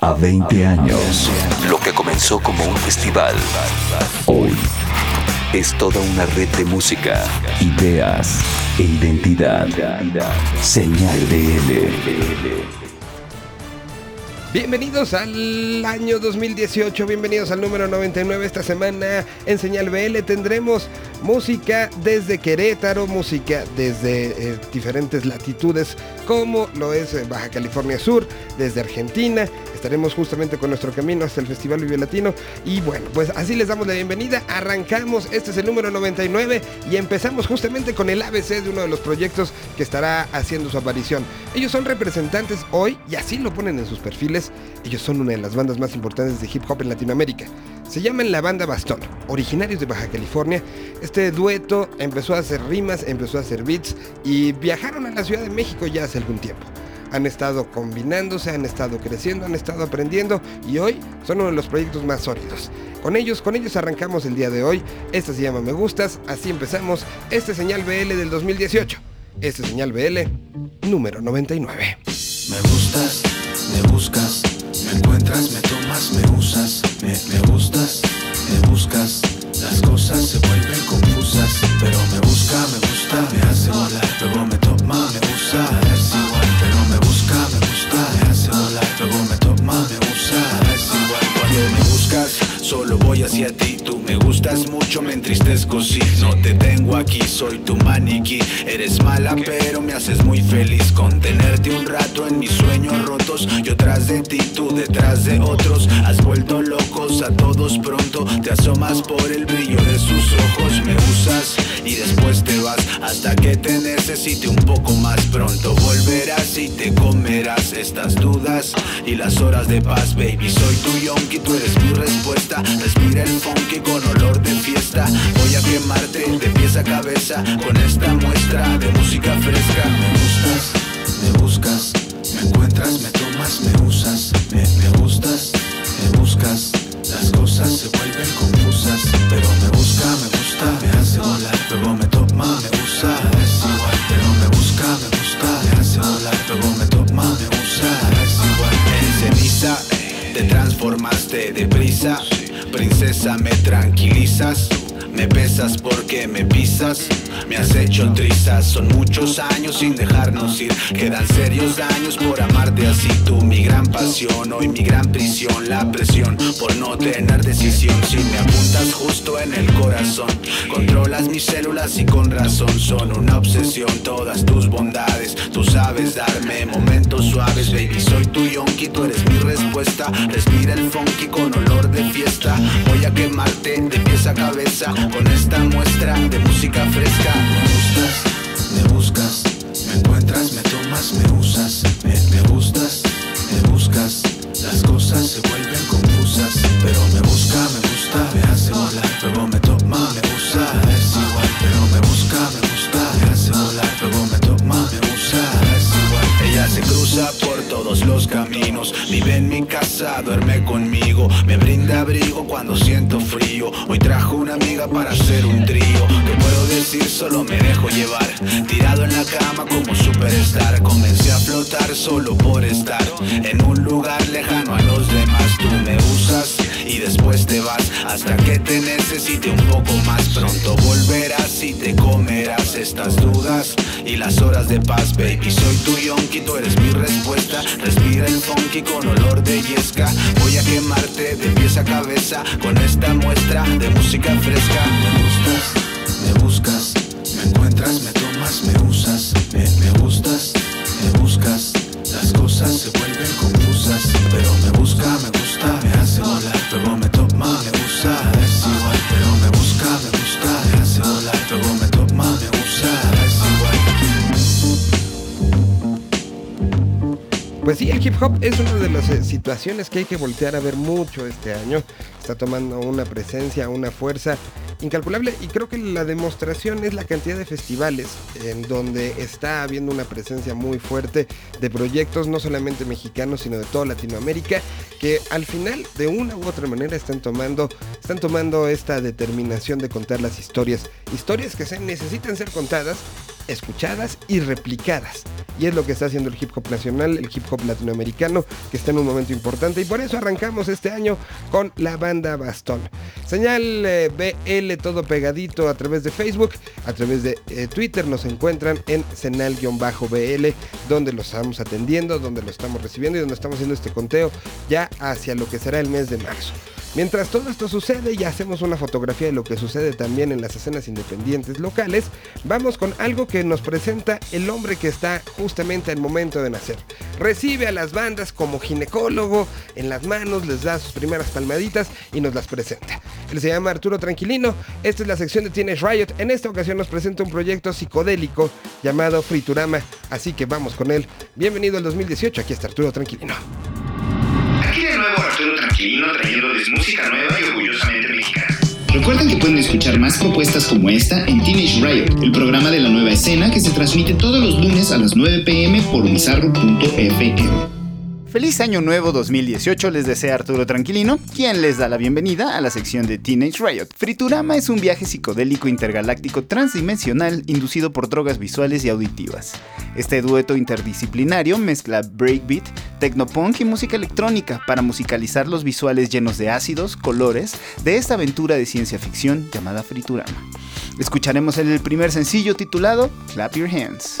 a 20 años. Lo que comenzó como un festival, hoy es toda una red de música, ideas e identidad. Señal de L. Bienvenidos al año 2018, bienvenidos al número 99. Esta semana en Señal BL tendremos música desde Querétaro, música desde eh, diferentes latitudes como lo es eh, Baja California Sur, desde Argentina. Estaremos justamente con nuestro camino hasta el Festival Vive Latino. Y bueno, pues así les damos la bienvenida. Arrancamos, este es el número 99 y empezamos justamente con el ABC de uno de los proyectos que estará haciendo su aparición. Ellos son representantes hoy y así lo ponen en sus perfiles. Ellos son una de las bandas más importantes de hip hop en Latinoamérica. Se llaman la banda Bastón, originarios de Baja California. Este dueto empezó a hacer rimas, empezó a hacer beats y viajaron a la Ciudad de México ya hace algún tiempo han estado combinándose, han estado creciendo, han estado aprendiendo y hoy son uno de los proyectos más sólidos. Con ellos, con ellos arrancamos el día de hoy. Esta se llama Me Gustas, así empezamos este señal BL del 2018. Este señal BL número 99. Me gustas, me buscas, me encuentras, me tomas, me usas, me, gustas, me buscas. Las cosas se vuelven confusas, pero me busca, me me hace volar, luego me toma, me usa, es igual, pero me busca, me gusta, me hace volar, luego me toma, me usa, es igual, cuando me buscas, solo voy hacia ti, tú me gustas mucho, me entristezco si no te tengo aquí, soy tu maniquí, eres mala pero me haces muy feliz. Con tenerte un rato en mis sueños rotos, yo tras de ti, tú detrás de otros, has vuelto locos a todos pronto, te asomas por el brillo de sus ojos, me usas y después te vas hasta que te necesite un poco más pronto, volverás y te comerás estas dudas y las horas de paz, baby, soy tu yonki, tú eres mi respuesta, respira el funky con olor de fiesta, voy a quemarte de pies a cabeza con esta muestra de música fresca, me gustas, me buscas, me encuentras, me tomas, me Me besas porque me pisas, me has hecho trizas. Son muchos años sin dejarnos ir. Quedan serios daños por amarte así. Tú, mi gran pasión, hoy mi gran prisión. La presión por no tener decisión. Si me apuntas justo en el corazón, controlas mis células y con razón son una obsesión. Todas tus bondades, tú sabes darme momentos suaves, baby. Soy tu yonki, tú eres mi respuesta. Respira el funky con olor de fiesta. Voy a quemarte de pies a cabeza con esta muestra de música fresca. Me buscas, me encuentras, me tomas, me usas, me, gustas, me buscas. Las cosas se vuelven confusas, pero me busca, me gusta, los caminos, vive en mi casa, duerme conmigo, me brinda abrigo cuando siento frío. Hoy trajo una amiga para hacer un trío. ¿Qué puedo decir? Solo me dejo llevar, tirado en la cama como superstar. Comencé a flotar solo por estar en un lugar lejano a hasta que te necesite un poco más. Pronto volverás y te comerás estas dudas y las horas de paz, baby. Soy tu yonki, tú eres mi respuesta. Respira el funky con olor de yesca. Voy a quemarte de pies a cabeza con esta muestra de música fresca. Me gustas, me buscas, me encuentras, me tomas, me usas, me, me gustas, me buscas. Las cosas se Pues sí, el hip hop es una de las eh, situaciones que hay que voltear a ver mucho este año. Está tomando una presencia, una fuerza incalculable y creo que la demostración es la cantidad de festivales en donde está habiendo una presencia muy fuerte de proyectos no solamente mexicanos sino de toda Latinoamérica que al final de una u otra manera están tomando están tomando esta determinación de contar las historias, historias que se necesitan ser contadas escuchadas y replicadas. Y es lo que está haciendo el hip hop nacional, el hip hop latinoamericano, que está en un momento importante. Y por eso arrancamos este año con la banda Bastón. Señal eh, BL todo pegadito a través de Facebook, a través de eh, Twitter nos encuentran en Senal-BL, donde los estamos atendiendo, donde lo estamos recibiendo y donde estamos haciendo este conteo ya hacia lo que será el mes de marzo. Mientras todo esto sucede y hacemos una fotografía de lo que sucede también en las escenas independientes locales, vamos con algo que nos presenta el hombre que está justamente al momento de nacer. Recibe a las bandas como ginecólogo en las manos, les da sus primeras palmaditas y nos las presenta. Él se llama Arturo Tranquilino, esta es la sección de Teenage Riot, en esta ocasión nos presenta un proyecto psicodélico llamado Friturama, así que vamos con él. Bienvenido al 2018, aquí está Arturo Tranquilino. Trayéndoles música nueva y orgullosamente mexicana. Recuerden que pueden escuchar más propuestas como esta en Teenage Riot, el programa de la nueva escena que se transmite todos los lunes a las 9 pm por bizarro.fm. Feliz Año Nuevo 2018 les desea Arturo Tranquilino, quien les da la bienvenida a la sección de Teenage Riot. Friturama es un viaje psicodélico intergaláctico transdimensional inducido por drogas visuales y auditivas. Este dueto interdisciplinario mezcla breakbeat, tecnopunk y música electrónica para musicalizar los visuales llenos de ácidos, colores de esta aventura de ciencia ficción llamada Friturama. Escucharemos el primer sencillo titulado Clap Your Hands.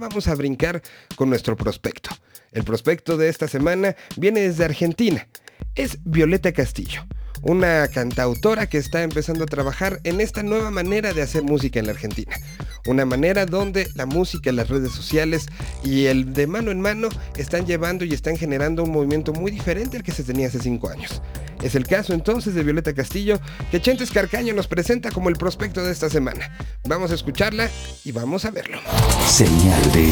Vamos a brincar con nuestro prospecto. El prospecto de esta semana viene desde Argentina. Es Violeta Castillo una cantautora que está empezando a trabajar en esta nueva manera de hacer música en la Argentina. Una manera donde la música, las redes sociales y el de mano en mano están llevando y están generando un movimiento muy diferente al que se tenía hace cinco años. Es el caso entonces de Violeta Castillo, que Chentes Carcaño nos presenta como el prospecto de esta semana. Vamos a escucharla y vamos a verlo. Señal de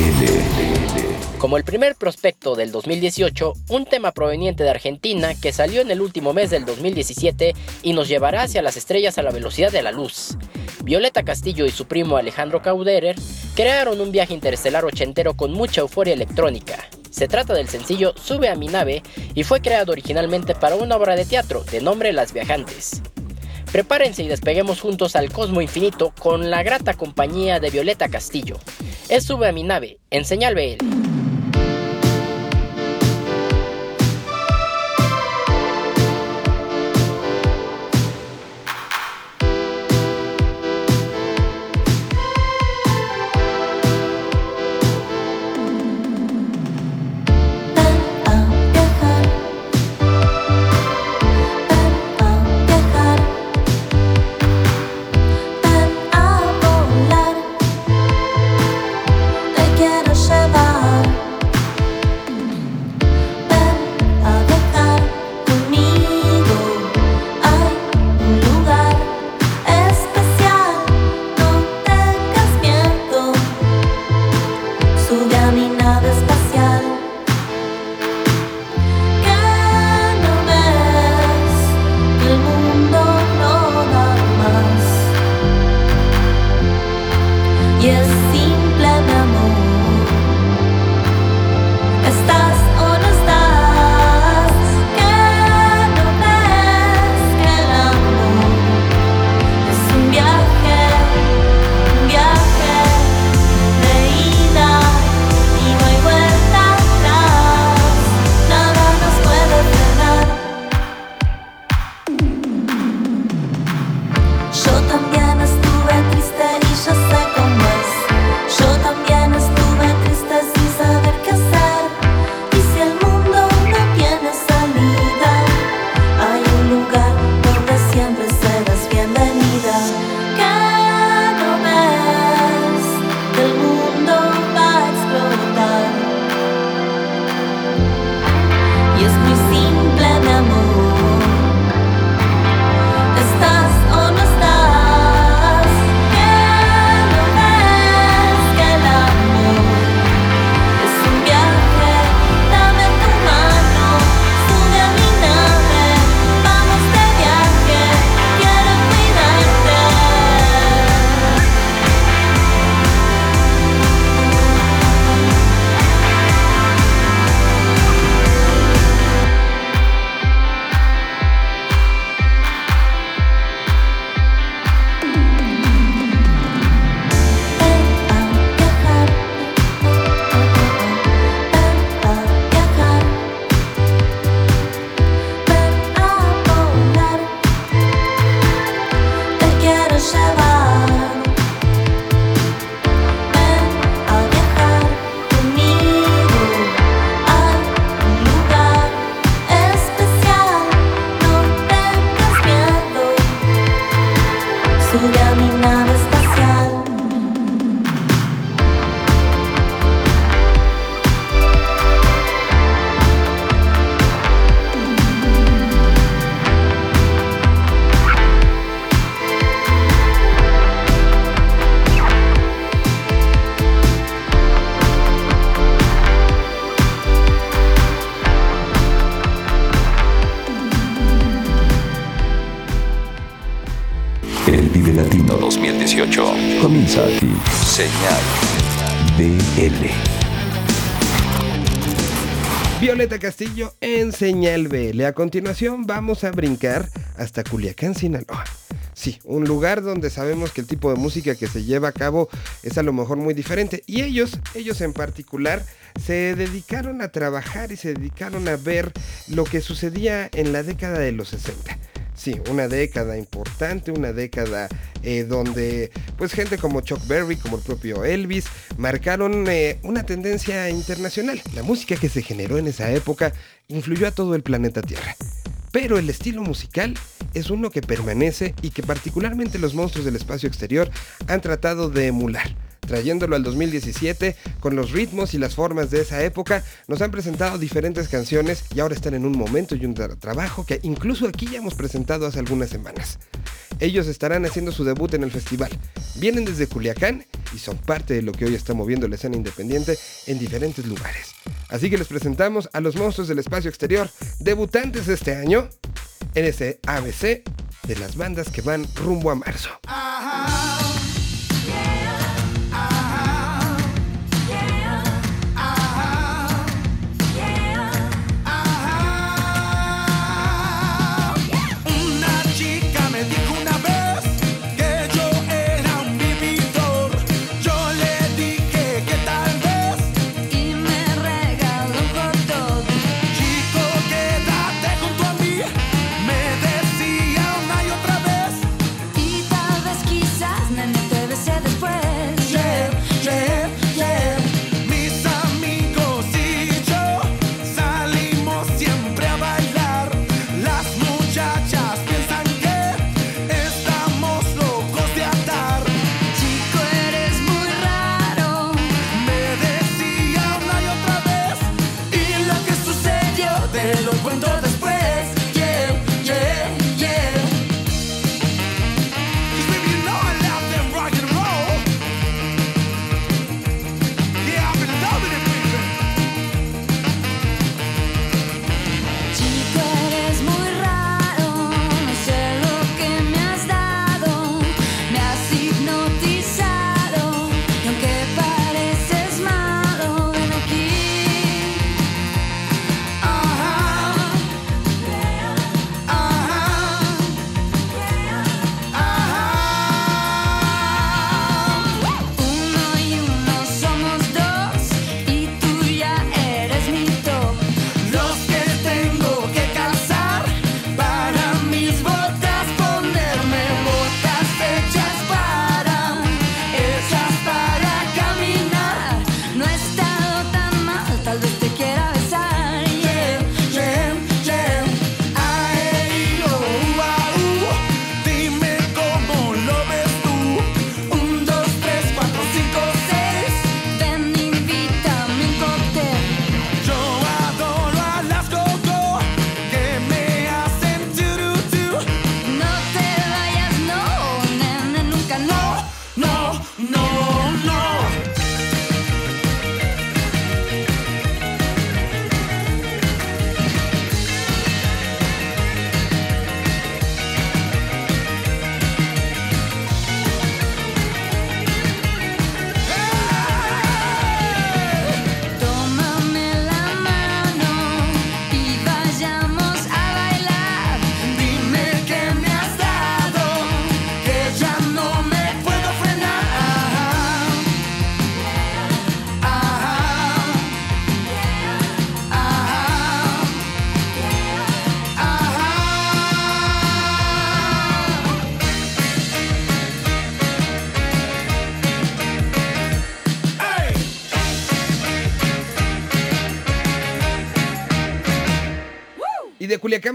Como el primer prospecto del 2018, un tema proveniente de Argentina que salió en el último mes del 2017 y nos llevará hacia las estrellas a la velocidad de la luz. Violeta Castillo y su primo Alejandro Cauderer crearon un viaje interestelar ochentero con mucha euforia electrónica. Se trata del sencillo Sube a mi nave y fue creado originalmente para una obra de teatro de nombre Las Viajantes. Prepárense y despeguemos juntos al cosmo infinito con la grata compañía de Violeta Castillo. Es Sube a mi nave, en señal. Castillo en Señal BL. A continuación vamos a brincar hasta Culiacán, Sinaloa. Sí, un lugar donde sabemos que el tipo de música que se lleva a cabo es a lo mejor muy diferente. Y ellos, ellos en particular, se dedicaron a trabajar y se dedicaron a ver lo que sucedía en la década de los 60 Sí, una década importante, una década eh, donde pues gente como Chuck Berry, como el propio Elvis, marcaron eh, una tendencia internacional. La música que se generó en esa época influyó a todo el planeta Tierra. Pero el estilo musical es uno que permanece y que particularmente los monstruos del espacio exterior han tratado de emular trayéndolo al 2017 con los ritmos y las formas de esa época. Nos han presentado diferentes canciones y ahora están en un momento y un trabajo que incluso aquí ya hemos presentado hace algunas semanas. Ellos estarán haciendo su debut en el festival. Vienen desde Culiacán y son parte de lo que hoy está moviendo la escena independiente en diferentes lugares. Así que les presentamos a los monstruos del espacio exterior, debutantes este año en ese ABC de las bandas que van rumbo a marzo.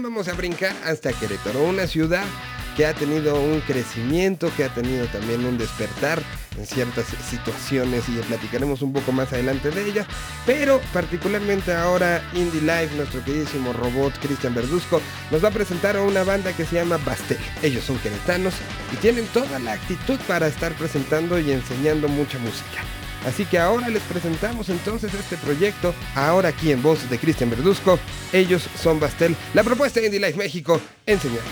Vamos a brincar hasta Querétaro, una ciudad que ha tenido un crecimiento, que ha tenido también un despertar en ciertas situaciones y platicaremos un poco más adelante de ella. Pero particularmente ahora Indie Life, nuestro queridísimo robot Cristian Verduzco, nos va a presentar a una banda que se llama Bastel. Ellos son queretanos y tienen toda la actitud para estar presentando y enseñando mucha música. Así que ahora les presentamos entonces este proyecto, ahora aquí en voz de Cristian Verduzco. Ellos son Bastel, la propuesta de Indie Life México en Señal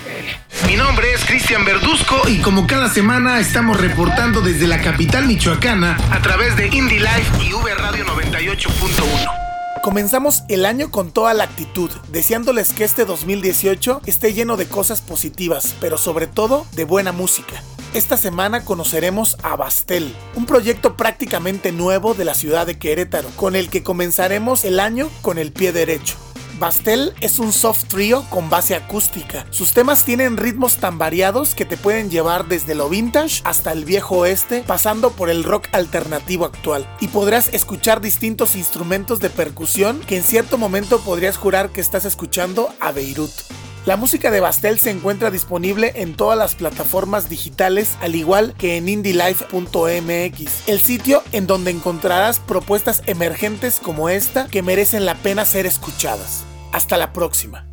Mi nombre es Cristian Verduzco y como cada semana estamos reportando desde la capital michoacana a través de Indie Life y V Radio 98.1. Comenzamos el año con toda la actitud, deseándoles que este 2018 esté lleno de cosas positivas, pero sobre todo de buena música. Esta semana conoceremos a Bastel, un proyecto prácticamente nuevo de la ciudad de Querétaro, con el que comenzaremos el año con el pie derecho. Bastel es un soft trio con base acústica. Sus temas tienen ritmos tan variados que te pueden llevar desde lo vintage hasta el viejo oeste, pasando por el rock alternativo actual. Y podrás escuchar distintos instrumentos de percusión que en cierto momento podrías jurar que estás escuchando a Beirut. La música de Bastel se encuentra disponible en todas las plataformas digitales, al igual que en indylife.mx, el sitio en donde encontrarás propuestas emergentes como esta que merecen la pena ser escuchadas. Hasta la próxima.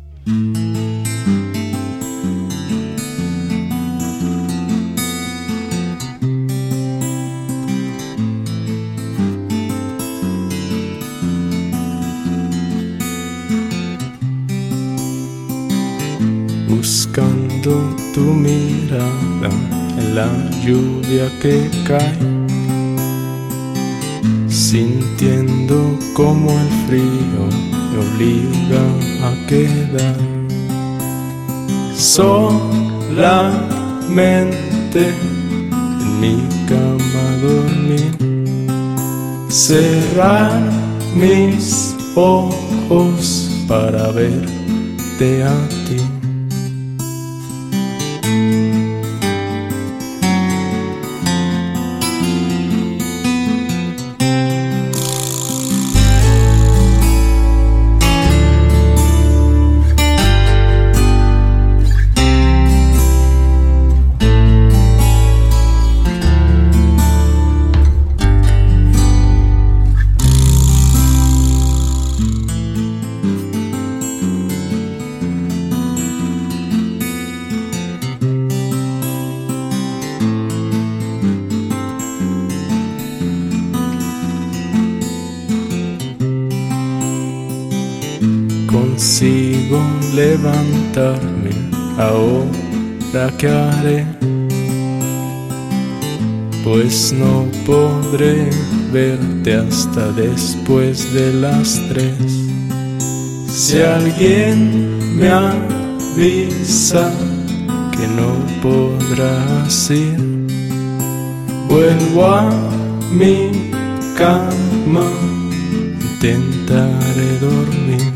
Buscando tu mirada en la lluvia que cae, sintiendo como el frío me obliga a quedar solamente en mi cama dormir, cerrar mis ojos para verte a ti. Ahora que haré, pues no podré verte hasta después de las tres. Si alguien me avisa que no podrás ir, vuelvo a mi cama, intentaré dormir.